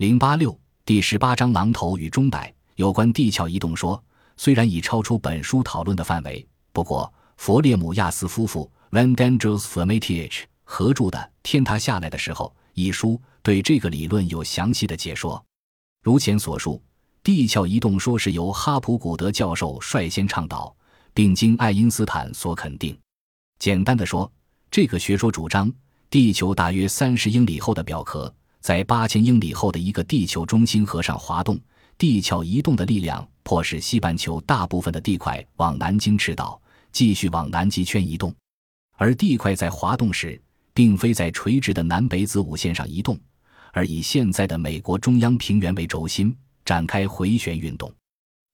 零八六第十八章榔头与钟摆有关地壳移动说，虽然已超出本书讨论的范围，不过佛列姆亚斯夫妇 （Van Dangers f o r m a t i g e 合著的《天塌下来的时候》一书对这个理论有详细的解说。如前所述，地壳移动说是由哈普古德教授率先倡导，并经爱因斯坦所肯定。简单的说，这个学说主张，地球大约三十英里厚的表壳。在八千英里后的一个地球中心核上滑动，地壳移动的力量迫使西半球大部分的地块往南京赤道继续往南极圈移动，而地块在滑动时，并非在垂直的南北子午线上移动，而以现在的美国中央平原为轴心展开回旋运动。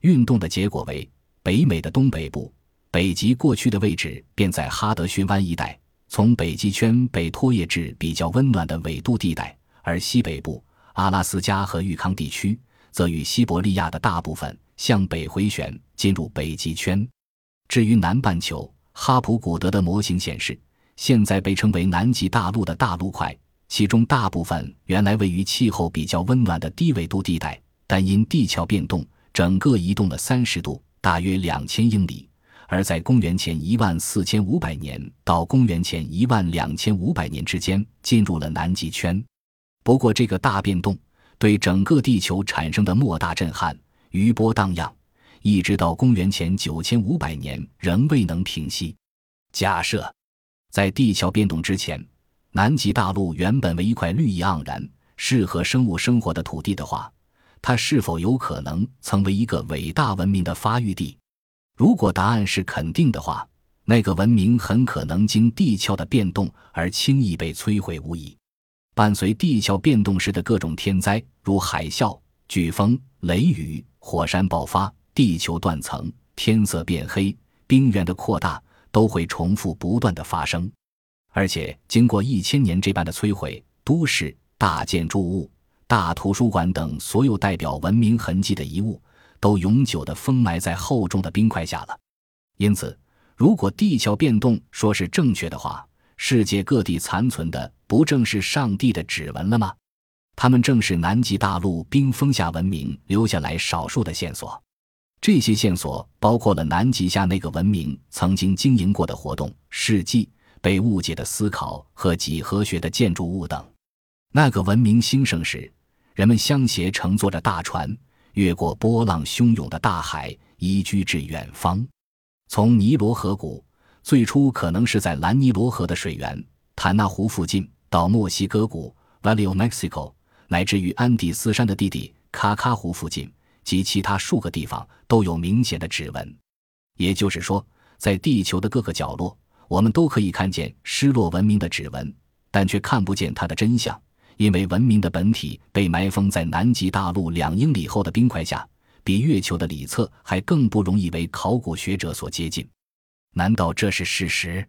运动的结果为北美的东北部，北极过去的位置便在哈德逊湾一带，从北极圈被拖曳至比较温暖的纬度地带。而西北部阿拉斯加和玉康地区，则与西伯利亚的大部分向北回旋进入北极圈。至于南半球，哈普古德的模型显示，现在被称为南极大陆的大陆块，其中大部分原来位于气候比较温暖的低纬度地带，但因地壳变动，整个移动了三十度，大约两千英里。而在公元前一万四千五百年到公元前一万两千五百年之间，进入了南极圈。不过，这个大变动对整个地球产生的莫大震撼，余波荡漾，一直到公元前九千五百年仍未能平息。假设在地壳变动之前，南极大陆原本为一块绿意盎然、适合生物生活的土地的话，它是否有可能曾为一个伟大文明的发育地？如果答案是肯定的话，那个文明很可能经地壳的变动而轻易被摧毁无疑。伴随地壳变动时的各种天灾，如海啸、飓风、雷雨、火山爆发、地球断层、天色变黑、冰原的扩大，都会重复不断的发生。而且，经过一千年这般的摧毁，都市、大建筑物、大图书馆等所有代表文明痕迹的遗物，都永久的封埋在厚重的冰块下了。因此，如果地壳变动说是正确的话，世界各地残存的不正是上帝的指纹了吗？他们正是南极大陆冰封下文明留下来少数的线索。这些线索包括了南极下那个文明曾经经营过的活动、事迹、被误解的思考和几何学的建筑物等。那个文明兴盛时，人们相携乘坐着大船，越过波浪汹涌的大海，移居至远方，从尼罗河谷。最初可能是在兰尼罗河的水源坦纳湖附近，到墨西哥谷 （Valley of Mexico），乃至于安第斯山的弟弟卡卡湖附近及其他数个地方都有明显的指纹。也就是说，在地球的各个角落，我们都可以看见失落文明的指纹，但却看不见它的真相，因为文明的本体被埋封在南极大陆两英里厚的冰块下，比月球的里侧还更不容易为考古学者所接近。难道这是事实，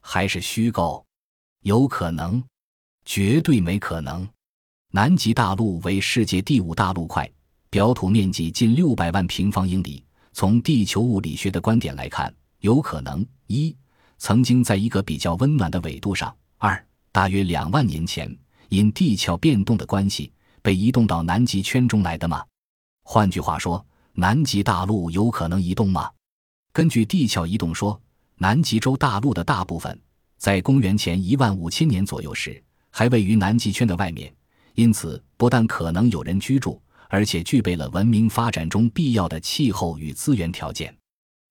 还是虚构？有可能，绝对没可能。南极大陆为世界第五大陆块，表土面积近六百万平方英里。从地球物理学的观点来看，有可能：一，曾经在一个比较温暖的纬度上；二，大约两万年前因地壳变动的关系被移动到南极圈中来的吗？换句话说，南极大陆有可能移动吗？根据地壳移动说，南极洲大陆的大部分在公元前一万五千年左右时还位于南极圈的外面，因此不但可能有人居住，而且具备了文明发展中必要的气候与资源条件。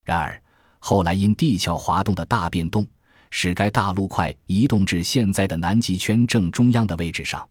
然而，后来因地壳滑动的大变动，使该大陆块移动至现在的南极圈正中央的位置上。